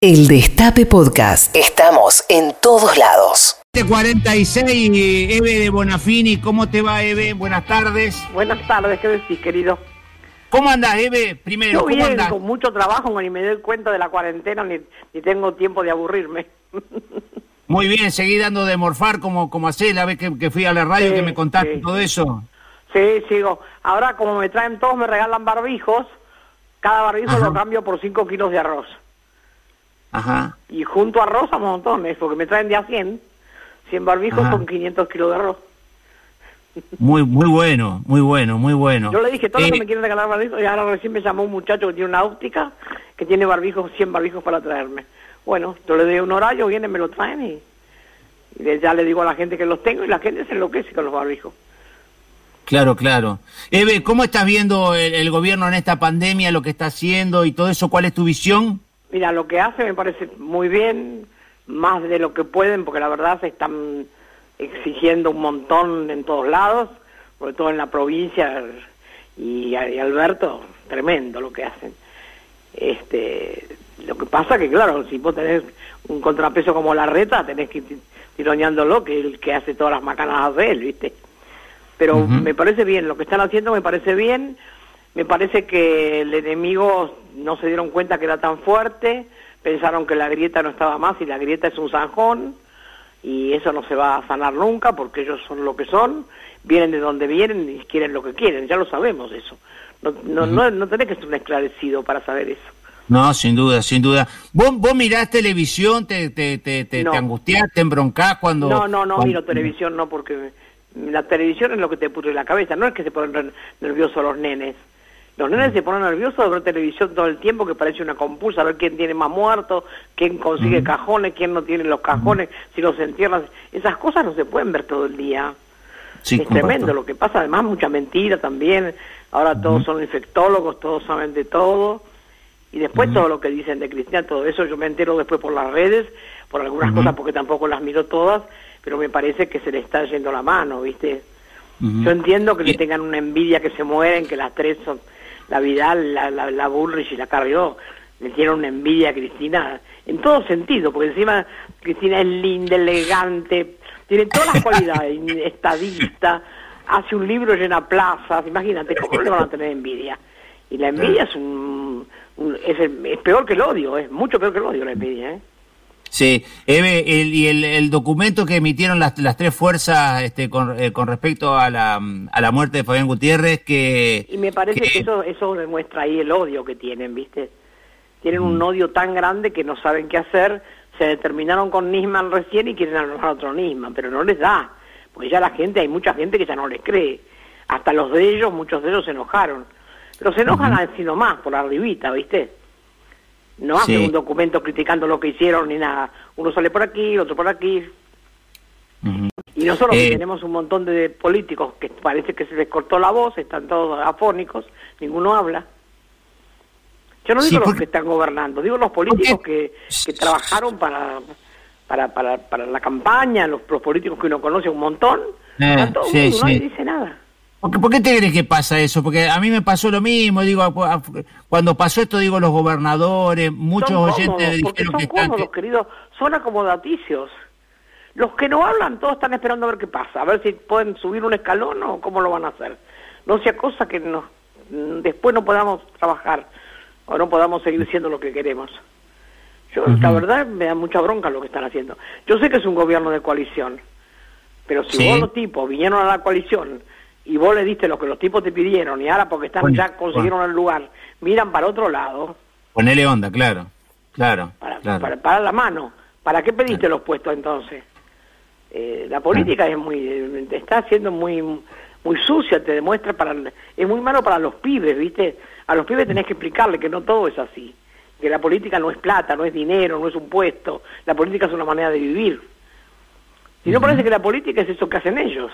El Destape Podcast. Estamos en todos lados. 46, Eve de Bonafini. ¿Cómo te va, Eve? Buenas tardes. Buenas tardes, ¿qué decís, querido? ¿Cómo andás, Eve? Primero, Yo ¿cómo bien, andás? con mucho trabajo, ni me doy cuenta de la cuarentena, ni, ni tengo tiempo de aburrirme. Muy bien, seguí dando de morfar como, como hacés la vez que, que fui a la radio Sí, que me contaste sí. todo eso. sí, sigo. Ahora, como me traen todos, me regalan barbijos. Cada barbijo Ajá. lo cambio por 5 kilos de arroz. Ajá. Y junto a arroz a montones, porque me traen de a 100. 100 barbijos Ajá. son 500 kilos de arroz. Muy, muy bueno, muy bueno, muy bueno. Yo le dije, todos Eh, que me quieren regalar barbijos, y ahora recién me llamó un muchacho que tiene una óptica, que tiene barbijos, 100 barbijos para traerme. Bueno, yo le doy un horario, vienen, me lo traen y, y ya le digo a la gente que los tengo y la gente se enloquece con los barbijos. Claro, claro. Eve, ¿cómo estás viendo el, el gobierno en esta pandemia, lo que está haciendo y todo eso? ¿Cuál es tu visión? Mira, lo que hace me parece muy bien, más de lo que pueden, porque la verdad se están exigiendo un montón en todos lados, sobre todo en la provincia, y, y Alberto, tremendo lo que hacen. Este, lo que pasa que, claro, si vos tenés un contrapeso como la reta, tenés que ir ti- tironeándolo, que es el que hace todas las macanas de él, ¿viste? Pero me parece bien, lo que están haciendo me parece bien, me parece que el enemigo no se dieron cuenta que era tan fuerte, pensaron que la grieta no estaba más y la grieta es un zanjón y eso no se va a sanar nunca porque ellos son lo que son, vienen de donde vienen y quieren lo que quieren, ya lo sabemos eso. No, no, no, no tenés que ser un esclarecido para saber eso. No, sin duda, sin duda. ¿Vos, vos mirás televisión, te, te, te, te, No. te angustiás, te embroncás cuando... No, no, no cuando- miro televisión, no, porque la televisión es lo que te pudre la cabeza, no es que se ponen nerviosos los nenes. Los nenes se ponen nerviosos de ver televisión todo el tiempo, que parece una compulsa, a ver quién tiene más muertos, quién consigue cajones, quién no tiene los cajones, si los entierran. Esas cosas no se pueden ver todo el día. Sí, es comparto. tremendo lo que pasa, además mucha mentira también. Ahora todos son infectólogos, todos saben de todo. Y después todo lo que dicen de Cristina, todo eso yo me entero después por las redes, por algunas cosas porque tampoco las miro todas, pero me parece que se le está yendo la mano, ¿viste? Yo entiendo que le tengan una envidia que se mueren, que las tres son, la Vidal, la, la, la Bullrich y la Carrió, le tienen una envidia a Cristina, en todo sentido, porque encima Cristina es linda, elegante, tiene todas las cualidades, estadista, hace un libro llena plazas, imagínate, ¿cómo le van a tener envidia? Y la envidia es un, un- es, el- es peor que el odio, es mucho peor que el odio la envidia, ¿eh? Sí, Eve, el, y el, el documento que emitieron las, las tres fuerzas este, con, eh, con respecto a la, a la muerte de Fabián Gutiérrez, que... Y me parece que, eso, eso demuestra ahí el odio que tienen, ¿viste? Tienen un odio tan grande que no saben qué hacer, se determinaron con Nisman recién y quieren armar otro Nisman, pero no les da, porque ya la gente, hay mucha gente que ya no les cree, hasta los de ellos, muchos de ellos se enojaron, pero se enojan así nomás, por arribita, ¿viste? No hacen Sí. un documento criticando lo que hicieron ni nada, uno sale por aquí, otro por aquí, y nosotros Eh, tenemos un montón de políticos que parece que se les cortó la voz, están todos afónicos, ninguno habla. Yo no Sí, digo los que están gobernando, digo los políticos que, que trabajaron para, para, para, para la campaña, los, los políticos que uno conoce un montón, Eh, todos sí, nadie sí. dice nada. ¿Por qué, por qué te crees que pasa eso? Porque a mí me pasó lo mismo, digo, a- a- cuando pasó esto, digo, los gobernadores, muchos son oyentes cómodos, dijeron son que están... cómodos, que- queridos, son acomodaticios. Los que no hablan, todos están esperando a ver qué pasa, a ver si pueden subir un escalón o cómo lo van a hacer. No sea cosa que no, mm, después no podamos trabajar o no podamos seguir siendo lo que queremos. Yo, la verdad, me da mucha bronca lo que están haciendo. Yo sé que es un gobierno de coalición, pero si Sí. vos los tipos vinieron a la coalición y vos le diste lo que los tipos te pidieron y ahora porque están Bueno, ya consiguieron el lugar, miran para otro lado, Ponele onda, claro, claro, para, claro. para, para la mano. ¿Para qué pediste los puestos entonces? Eh, la política es muy, está siendo muy, muy sucia, te demuestra para, es muy malo para los pibes, ¿viste? A los pibes tenés que explicarle que no todo es así, que la política no es plata, no es dinero, no es un puesto, la política es una manera de vivir. Si no parece que la política es eso que hacen ellos.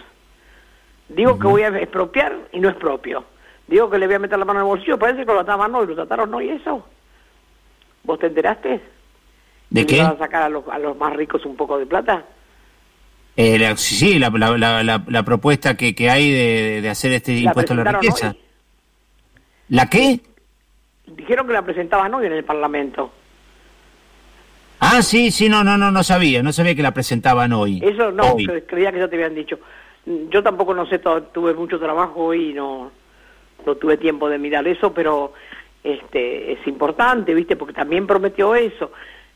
Digo que voy a expropiar y no es propio. Digo que le voy a meter la mano en el bolsillo, parece que lo trataban no y lo trataron no y eso. ¿Vos te enteraste? ¿De qué? van a sacar a los, a los más ricos un poco de plata? Eh, la- sí, la, la, la, la- la propuesta que, que hay de, de hacer este impuesto a la riqueza. hoy. ¿La qué? Dijeron que la presentaban hoy en el Parlamento. Ah, sí, sí, no, no, no, no sabía, no sabía que la presentaban hoy. Eso no, creía que ya te habían dicho. Yo tampoco no sé, tuve mucho trabajo y no, no tuve tiempo de mirar eso, pero este es importante, ¿viste? Porque también prometió eso.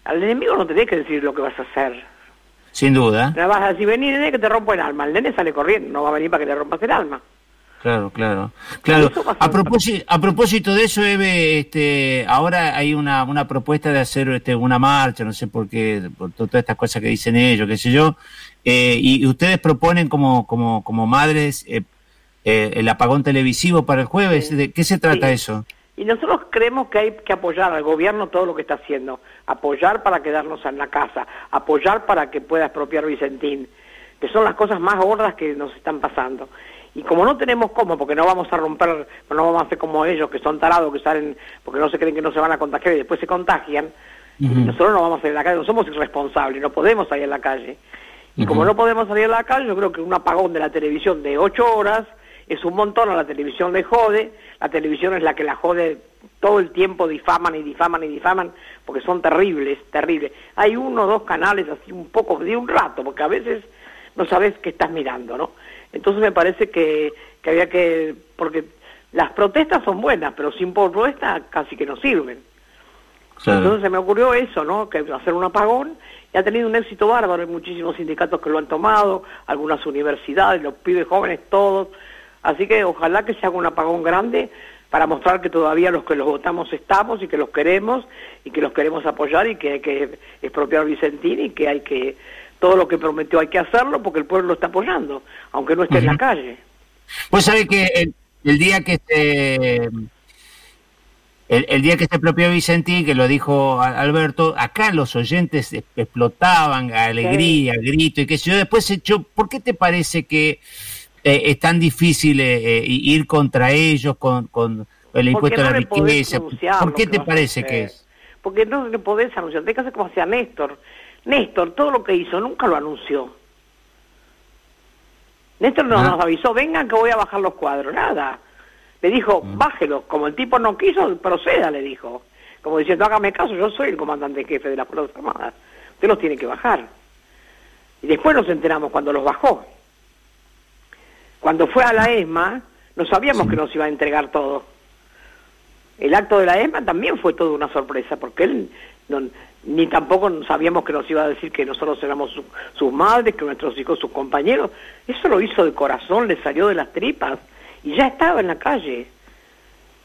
Al enemigo no tenés que decir lo que vas a hacer. Sin duda. Vas a decir, vení, nene, que te rompo el alma. El nene sale corriendo, no va a venir para que le rompas el alma. Claro, claro, claro. A propósito, a propósito de eso, Eve, este, ahora hay una, una propuesta de hacer este, una marcha, no sé por qué, por todas estas cosas que dicen ellos, qué sé yo, eh, y, ustedes proponen como, como, como madres eh, eh, el apagón televisivo para el jueves. ¿De qué se trata eso? Y nosotros creemos que hay que apoyar al gobierno todo lo que está haciendo, apoyar para quedarnos en la casa, apoyar para que pueda expropiar Vicentín, que son las cosas más gordas que nos están pasando. Y como no tenemos cómo, porque no vamos a romper, no vamos a hacer como ellos, que son tarados, que salen, porque no se creen que no se van a contagiar y después se contagian, nosotros no vamos a salir a la calle, no somos irresponsables, no podemos salir a la calle. Y como no podemos salir a la calle, yo creo que un apagón de la televisión de ocho horas es un montón, a la televisión le jode, la televisión es la que la jode todo el tiempo, difaman y difaman y difaman, porque son terribles, terribles. Hay uno o dos canales así un poco, de un rato, porque a veces no sabes qué estás mirando, ¿no? Entonces me parece que, que había que, porque las protestas son buenas, pero sin protesta casi que no sirven. Entonces se me ocurrió eso, ¿no? Que hacer un apagón y ha tenido un éxito bárbaro, hay muchísimos sindicatos que lo han tomado, algunas universidades, los pibes jóvenes, todos. Así que ojalá que se haga un apagón grande para mostrar que todavía los que los votamos estamos y que los queremos y que los queremos apoyar y que hay que expropiar Vicentín y que hay que todo lo que prometió hay que hacerlo porque el pueblo lo está apoyando, aunque no esté en la calle. Pues sabe que el, día que se el, día que se expropió Vicentín, que lo dijo Alberto, acá los oyentes explotaban, alegría, grito y qué sé yo. Después se echó, ¿por qué te parece que eh, es tan difícil eh, eh, ir contra ellos con, con el impuesto de la riqueza? ¿Por qué te parece que es? Porque no le podés anunciar, tenés que hacer como hacía Néstor Néstor, todo lo que hizo, nunca lo anunció. Néstor no nos avisó, vengan que voy a bajar los cuadros, nada. Le dijo, mm. bájelo, como el tipo no quiso, proceda, le dijo. Como diciendo, hágame caso, yo soy el comandante jefe de las Fuerzas Armadas. Usted los tiene que bajar. Y después nos enteramos cuando los bajó. Cuando fue a la ESMA, no sabíamos que nos iba a entregar todo. El acto de la ESMA también fue toda una sorpresa, porque él ni tampoco sabíamos que nos iba a decir que nosotros éramos sus madres, que nuestros hijos sus compañeros. Eso lo hizo de corazón, le salió de las tripas y ya estaba en la calle.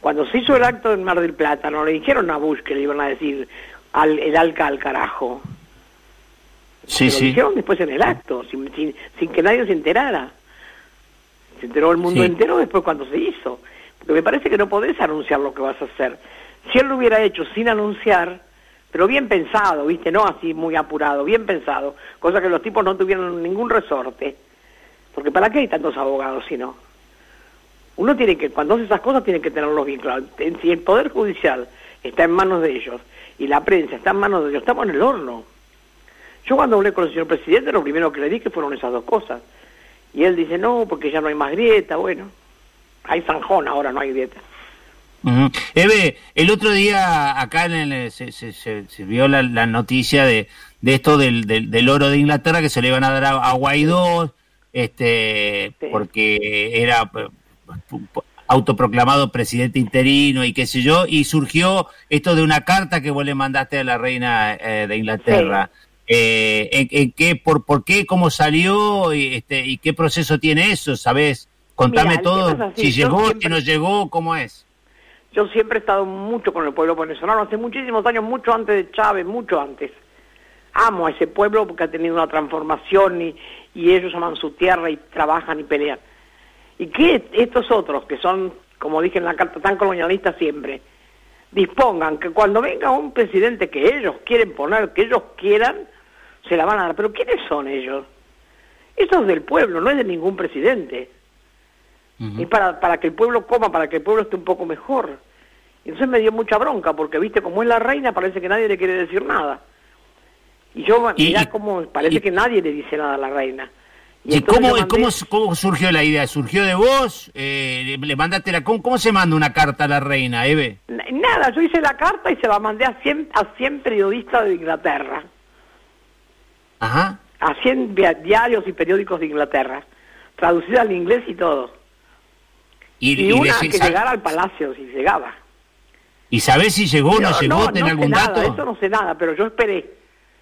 Cuando se hizo el acto en Mar del Plata, no le dijeron a Bush que le iban a decir al, el alca al carajo. Sí, lo dijeron después en el acto, sin, sin, que nadie se enterara. Se enteró el mundo entero después cuando se hizo. Porque me parece que no podés anunciar lo que vas a hacer. Si él lo hubiera hecho sin anunciar, pero bien pensado, ¿viste? No así muy apurado, bien pensado, cosa que los tipos no tuvieron ningún resorte. Porque ¿para qué hay tantos abogados si no? Uno tiene que, cuando hace esas cosas, tiene que tenerlos bien claros. Si el Poder Judicial está en manos de ellos y la prensa está en manos de ellos, estamos en el horno. Yo cuando hablé con el señor presidente, lo primero que le dije fueron esas dos cosas. Y él dice, no, porque ya no hay más grieta, bueno. Hay zanjón, ahora no hay grieta. Eve, el otro día acá en se, se, vio la, noticia de, de esto del, del, oro de Inglaterra que se le iban a dar a, Guaidó, este, porque era eh, autoproclamado presidente interino y qué sé yo, y surgió esto de una carta que vos le mandaste a la reina eh, de Inglaterra. Eh, en, qué, por, ¿Por qué? ¿Cómo salió? Y, este, ¿Y qué proceso tiene eso? ¿Sabes? Contame todo. Si llegó, si no llegó, ¿cómo es? Yo siempre he estado mucho con el pueblo venezolano, hace muchísimos años, mucho antes de Chávez, mucho antes. Amo a ese pueblo porque ha tenido una transformación y, ellos aman su tierra y trabajan y pelean. Y que estos otros, que son, como dije en la carta, tan colonialistas siempre, dispongan que cuando venga un presidente que ellos quieren poner, que ellos quieran, se la van a dar. Pero ¿quiénes son ellos? Eso es del pueblo, no es de ningún presidente. Es para, para que el pueblo coma, para que el pueblo esté un poco mejor. Y entonces me dio mucha bronca, porque viste, como es la reina, parece que nadie le quiere decir nada. Y yo, mirá como parece que nadie le dice nada a la reina. ¿Y, cómo, cómo, surgió la idea? ¿Surgió de vos? Eh, ¿Le mandaste la, cómo, se manda una carta a la reina, Eve? Nada, yo hice la carta y se la mandé a 100, a 100 periodistas de Inglaterra. Ajá. a 100 via- diarios y periódicos de Inglaterra, traducida al inglés y todo. Y, Y, y una que sa- llegara al palacio, si llegaba. ¿Y sabés si llegó o no, llegó? no, ¿Tiene no algún sé dato? nada, eso no sé nada, pero yo esperé.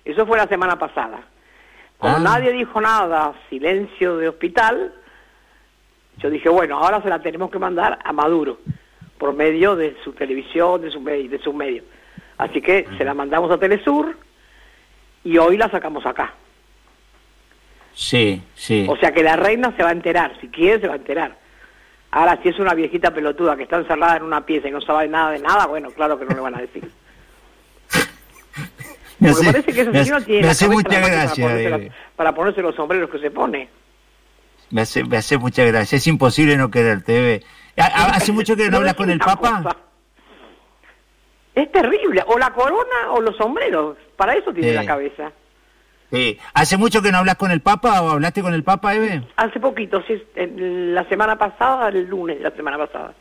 Eso fue la semana pasada. Como Ah. nadie dijo nada, silencio de hospital, yo dije, bueno, ahora se la tenemos que mandar a Maduro, por medio de su televisión, de su me- de sus medios. Así que se la mandamos a Telesur y hoy la sacamos acá. Sí, sí. O sea que la reina se va a enterar, si quiere se va a enterar. Ahora, si es una viejita pelotuda que está encerrada en una pieza y no sabe nada de nada, bueno, claro que no le van a decir. Me hace- parece que hace- tiene hace cabeza mucha gracia. para ponerse, la- para ponerse los sombreros que se pone. Me hace, me hace mucha gracia. Es imposible no quererte, Eve. ¿Ha- ha- ¿Hace mucho que no hablas con el Papa? cosa. Es terrible. O la corona o los sombreros. Para eso tiene la cabeza. Sí. ¿Hace mucho que no hablas con el Papa o hablaste con el Papa, Eve? Hace poquito, sí, la semana pasada, el lunes de la semana pasada.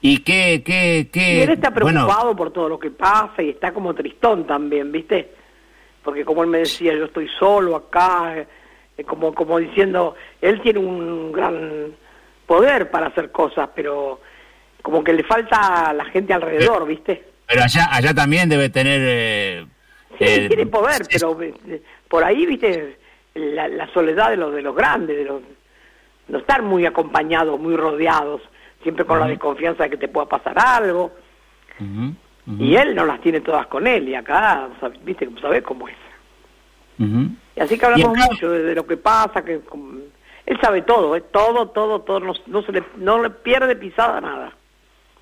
¿Y qué, qué, qué? Y él está bueno, preocupado por todo lo que pasa y está como tristón también, ¿viste? Porque como él me decía, yo estoy solo acá, eh, como, como diciendo, él tiene un gran poder para hacer cosas, pero como que le falta a la gente alrededor, ¿viste? pero allá, allá también debe tener... eh, Sí, eh, tiene poder, pero eh, por ahí, ¿viste? La, la soledad de los, de los grandes, de los, no estar muy acompañados, muy rodeados, siempre con la desconfianza de que te pueda pasar algo. Y él no las tiene todas con él, y acá, viste, sabés cómo es. Y así que hablamos acá- mucho de, de lo que pasa, que él sabe todo, ¿eh? todo, todo, todo, no, no se le, no le pierde pisada nada.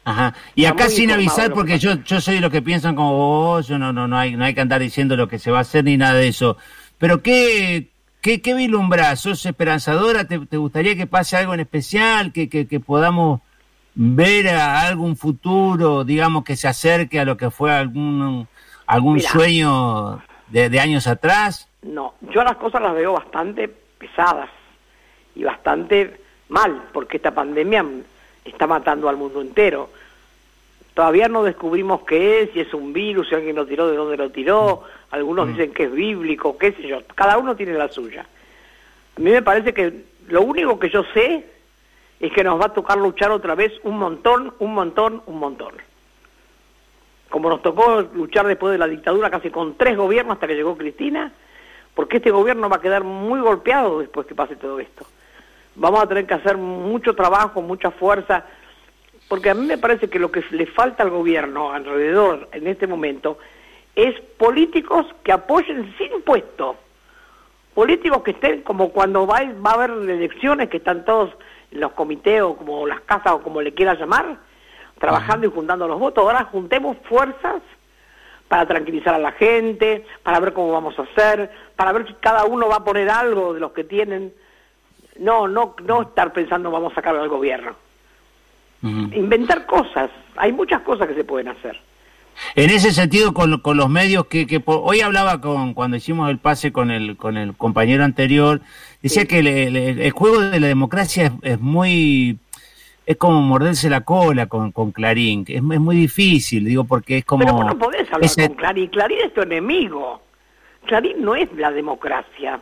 Ajá. Y Está acá sin avisar, porque yo, yo soy de los que piensan como vos, yo no, no, no hay, no hay que andar diciendo lo que se va a hacer ni nada de eso. Pero qué, qué, qué vislumbrás, sos esperanzadora, ¿Te, te gustaría que pase algo en especial, que, que, que podamos ver a algún futuro, digamos, que se acerque a lo que fue algún, algún sueño de, de años atrás? No, yo las cosas las veo bastante pesadas y bastante mal, porque esta pandemia está matando al mundo entero. Todavía no descubrimos qué es, si es un virus, si alguien lo tiró, de dónde lo tiró, algunos dicen que es bíblico, qué sé yo, cada uno tiene la suya. A mí me parece que lo único que yo sé es que nos va a tocar luchar otra vez un montón, un montón, un montón. Como nos tocó luchar después de la dictadura casi con tres gobiernos hasta que llegó Cristina, porque este gobierno va a quedar muy golpeado después que pase todo esto. Vamos a tener que hacer mucho trabajo, mucha fuerza, porque a mí me parece que lo que le falta al gobierno alrededor en este momento es políticos que apoyen sin puesto, políticos que estén como cuando va, va a haber elecciones, que están todos en los comités o como las casas o como le quiera llamar, trabajando y juntando los votos. Ahora juntemos fuerzas para tranquilizar a la gente, para ver cómo vamos a hacer, para ver si cada uno va a poner algo de los que tienen. No, no, no estar pensando vamos a sacar al gobierno. Inventar cosas. Hay muchas cosas que se pueden hacer. En ese sentido, con, con los medios que, que hoy hablaba con cuando hicimos el pase con el con el compañero anterior, decía Sí. que le- le- el juego de la democracia es, es muy es como morderse la cola con, con Clarín, es, es muy difícil, digo, porque es como Pero vos no podés hablar ese- con Clarín. Clarín es tu enemigo. Clarín no es la democracia.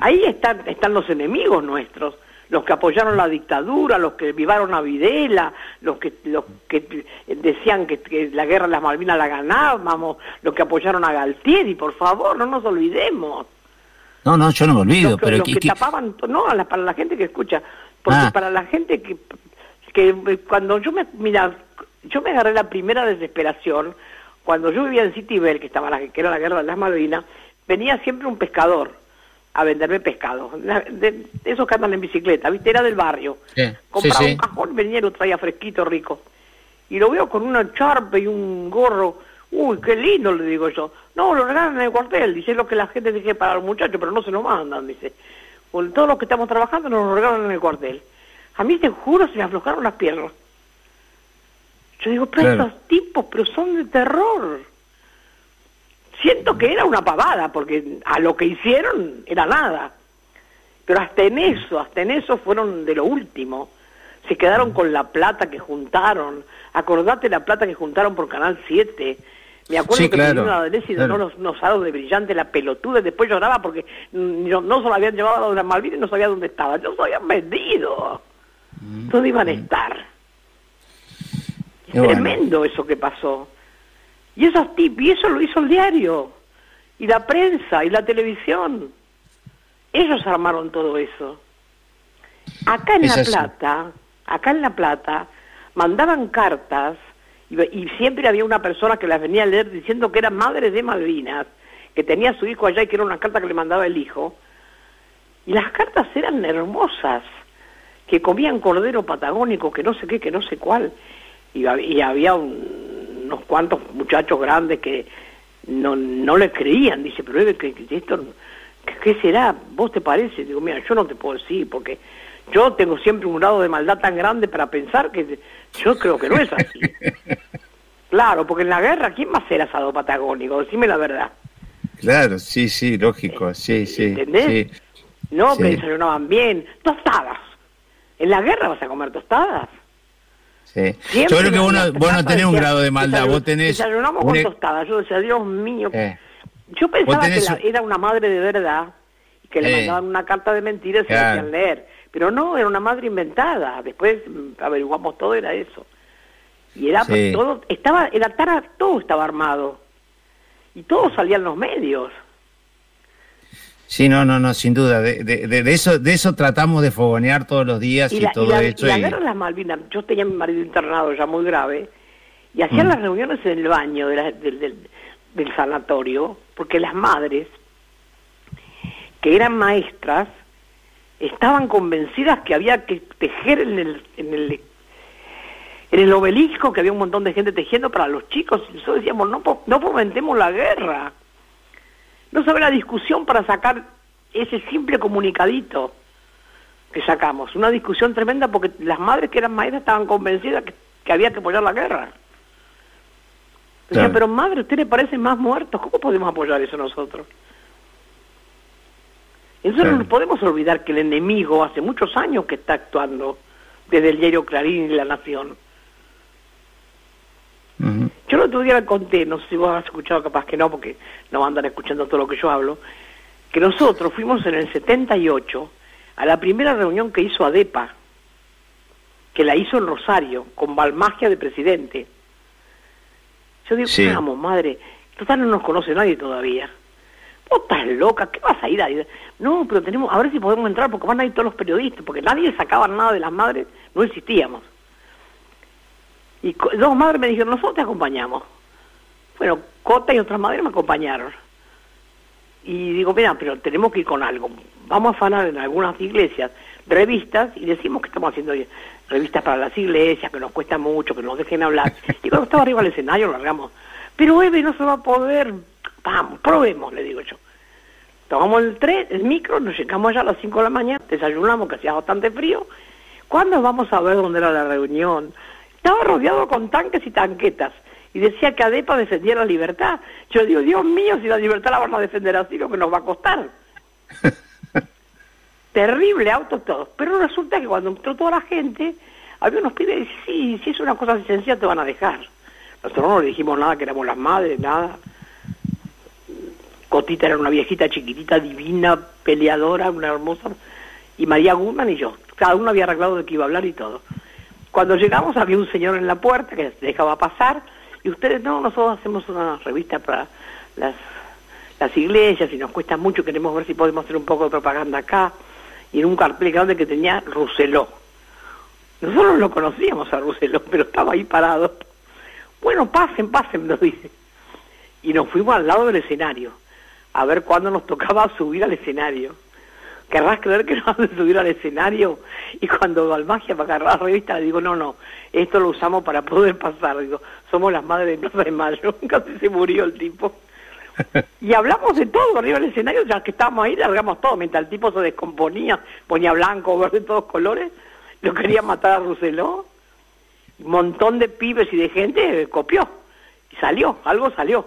Ahí están, están los enemigos nuestros, los que apoyaron la dictadura, los que vivaron a Videla, los que, los que decían que, que la guerra de las Malvinas la ganábamos, los que apoyaron a Galtieri, por favor, no nos olvidemos. No, no, yo no me olvido, los que, pero los que- tapaban, no, a la- para la gente que escucha, porque Ah. para la gente que, que cuando yo me, mira, yo me agarré la primera desesperación, cuando yo vivía en City Bell, que, estaba la, que era la guerra de las Malvinas, venía siempre un pescador a venderme pescado, la- de, esos que andan en bicicleta, ¿viste? Era del barrio. Sí, Compraba sí, sí. un cajón, venía y lo traía fresquito, rico. Y lo veo con una charpa y un gorro. Uy, qué lindo, le digo yo. No, lo regalan en el cuartel. Dice lo que la gente dice para los muchachos, pero no se lo mandan, dice. Con todos los que estamos trabajando nos lo regalan en el cuartel. A mí te juro se me aflojaron las piernas. Yo digo, pero Claro. estos tipos, pero son de terror. Siento que era una pavada, porque a lo que hicieron era nada. Pero hasta en eso, hasta en eso fueron de lo último. Se quedaron con la plata que juntaron. Acordate la plata que juntaron por Canal 7. Me acuerdo Sí, que claro, una adolescente y claro. unos, unos aros de brillante, la pelotuda, y después lloraba porque mm, no, no se lo habían llevado a las Malvinas y no sabía dónde estaban. No se habían vendido. Mm. ¿Dónde iban a estar? Es bueno. tremendo eso que pasó. Y esos tip, y eso lo hizo el diario, y la prensa, y la televisión. Ellos armaron todo eso. Acá en Es La así. Plata, acá en La Plata, mandaban cartas y, y siempre había una persona que las venía a leer diciendo que era madre de Malvinas, que tenía a su hijo allá y que era una carta que le mandaba el hijo. Y las cartas eran hermosas, que comían cordero patagónico, que no sé qué, que no sé cuál. Y había un- unos cuantos muchachos grandes que no, no le creían. Dice, pero Eve, que, que esto, ¿qué, será? ¿Vos te parece? Digo, mira, yo no te puedo decir, porque yo tengo siempre un grado de maldad tan grande para pensar que yo creo que no es así. claro, porque en la guerra, ¿quién va a hacer asado patagónico? Decime la verdad. Claro, sí, sí, lógico, sí, sí. ¿Entendés? sí. No, Sí. que desayunaban bien. Tostadas. En la guerra vas a comer tostadas. Sí. Yo creo que vos no, vos no tenés un grado de maldad, "Desayun- vos tenés... Desayunamos un con e- tostadas. Yo decía, Dios mío. Eh. Yo pensaba tenés que la- era una madre de verdad y que le Eh. mandaban una carta de mentiras y se la Claro. hacían leer. Pero no, era una madre inventada. Después mm, averiguamos todo, era eso. Y era Sí. todo, estaba, era todo estaba armado. Y todo salía en los medios. Sí, no, no, no, sin duda. De, de, de- de eso, de eso tratamos de fogonear todos los días y, y la, todo y la- eso. y las Malvinas, yo tenía a mi marido internado ya muy grave, y hacían Mm. las reuniones en el baño de la- del, del- del sanatorio, porque las madres, que eran maestras, estaban convencidas que había que tejer en el, en el, en el obelisco, que había un montón de gente tejiendo para los chicos, y nosotros decíamos, no, no fomentemos la guerra. No sabe la discusión para sacar ese simple comunicadito que sacamos. Una discusión tremenda porque las madres que eran maestras estaban convencidas que, que había que apoyar la guerra. Decían, Claro. pero madre, ¿a usted le parecen más muertos? ¿Cómo podemos apoyar eso nosotros? Nosotros Claro. no podemos olvidar que el enemigo hace muchos años que está actuando desde el diario Clarín y La Nación. Yo el otro día le conté, no sé si vos has escuchado, capaz que no, porque no andan escuchando todo lo que yo hablo, que nosotros fuimos en el 78 a la primera reunión que hizo ADEPA, que la hizo en Rosario, con Balmagia de presidente. Yo digo, Sí. vamos, madre, total no nos conoce nadie todavía. Vos estás loca, ¿qué vas a ir ahí? No, pero tenemos, a ver si podemos entrar, porque van a ir todos los periodistas, porque nadie sacaba nada de las madres, no existíamos. Y dos madres me dijeron, nosotros te acompañamos. Bueno, Cota y otras madres me acompañaron. Y digo, mira, pero tenemos que ir con algo. Vamos a afanar en algunas iglesias revistas y decimos que estamos haciendo revistas para las iglesias, que nos cuesta mucho, que nos dejen hablar. Y cuando estaba arriba del escenario largamos. Pero Eve no se va a poder. Vamos, probemos, le digo yo. Tomamos el tren, el micro, nos llegamos allá a las 5 de la mañana, desayunamos, que hacía bastante frío. ¿Cuándo vamos a ver dónde era la reunión? Estaba rodeado con tanques y tanquetas. Y decía que ADEPA defendía la libertad. Yo digo, Dios mío, si la libertad la van a defender así, lo que nos va a costar. Terrible, autos todos. Pero resulta que cuando entró toda la gente, había unos pibes y dice, sí, si es una cosa así sencilla te van a dejar. Nosotros no le dijimos nada, que éramos las madres, nada. Cotita era una viejita chiquitita, divina, peleadora, una hermosa. Y María Guzmán y yo. Cada uno había arreglado de qué iba a hablar y todo. Cuando llegamos había un señor en la puerta que dejaba pasar y ustedes, no, nosotros hacemos una revista para las, las iglesias y nos cuesta mucho, queremos ver si podemos hacer un poco de propaganda acá. Y en un cartel grande que tenía Rousselot. Nosotros lo conocíamos a Rousselot, pero estaba ahí parado. Bueno, pasen, pasen, nos dice. Y nos fuimos al lado del escenario, a ver cuándo nos tocaba subir al escenario. ¿Querrás creer que nos van a subir al escenario? Y cuando Balmagia para agarrar la revista, le digo, no, no, esto lo usamos para poder pasar. Digo, somos las madres de Plaza de Mayo. Casi se murió el tipo. Y hablamos de todo arriba del escenario, ya que estábamos ahí, largamos todo. Mientras el tipo se descomponía, ponía blanco, verde, todos colores, lo quería matar a Rousselot. Un montón de pibes y de gente eh, copió. Y salió, algo salió.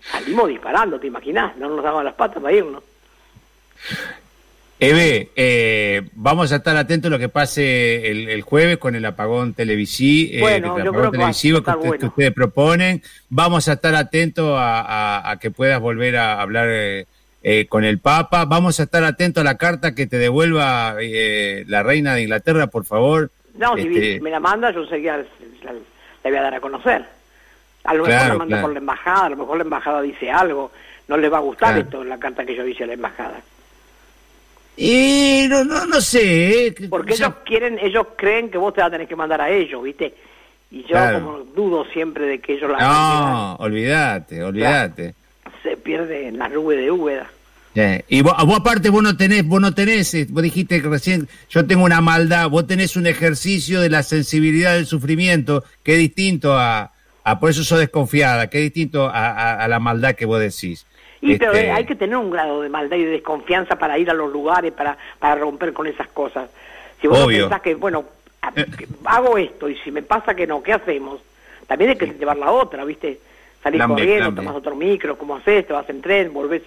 Salimos disparando, ¿te imaginas? No nos daban las patas para irnos. Eve, eh, vamos a estar atentos a lo que pase el, jueves con el apagón televisivo, eh, televisivo que, ustedes proponen. Vamos a estar atentos a, que puedas volver a hablar eh, con el Papa. Vamos a estar atentos a la carta que te devuelva la reina de Inglaterra, por favor. No, si este, me la manda, yo seguía, la, voy a dar a conocer. A lo mejor la manda por la embajada, a lo mejor la embajada dice algo. No le va a gustar esto, la carta que yo hice a la embajada. Y no, no, no sé. ¿eh? Porque ellos quieren, ellos creen que vos te vas a tener que mandar a ellos, ¿viste? Y yo como dudo siempre de que ellos la No, olvídate, olvídate. se pierde en la nube de Úbeda. Y vos, aparte vos no tenés, vos no tenés, eh, vos dijiste que recién yo tengo una maldad, vos tenés un ejercicio de la sensibilidad del sufrimiento que es distinto a, a por eso sos desconfiada, que es distinto a, a la maldad que vos decís. Y pero este, hay que tener un grado de maldad y de desconfianza para ir a los lugares, para, para romper con esas cosas. Si vos pensás que, bueno, eh. hago esto y si me pasa que no, ¿qué hacemos? También hay que llevar la otra, ¿viste? Salís corriendo, tomas otro micro, ¿cómo haces? Te vas en tren, volvés.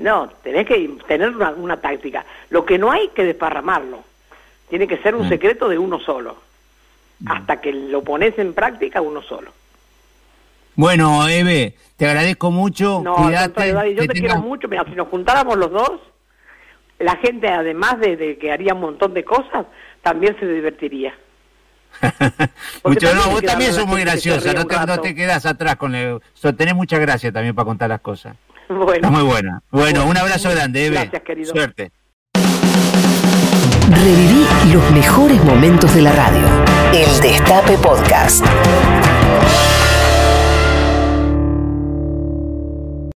No, tenés que tener una, una, táctica. Lo que no hay que desparramarlo. Tiene que ser un mm. secreto de uno solo. Mm. Hasta que lo pones en práctica uno solo. Bueno, Eve, te agradezco mucho. No, cuídate, yo te, quiero mucho. Mira, si nos juntáramos los dos, la gente, además de, que haría un montón de cosas, también se divertiría. mucho, no, vos también sos muy graciosa, no te, no te, quedas atrás con el... tenés mucha gracia también para contar las cosas. Bueno. muy buena. Bueno, un abrazo grande, Eve. Gracias, querido. Suerte. Reviví los mejores momentos de la radio. El Destape Podcast.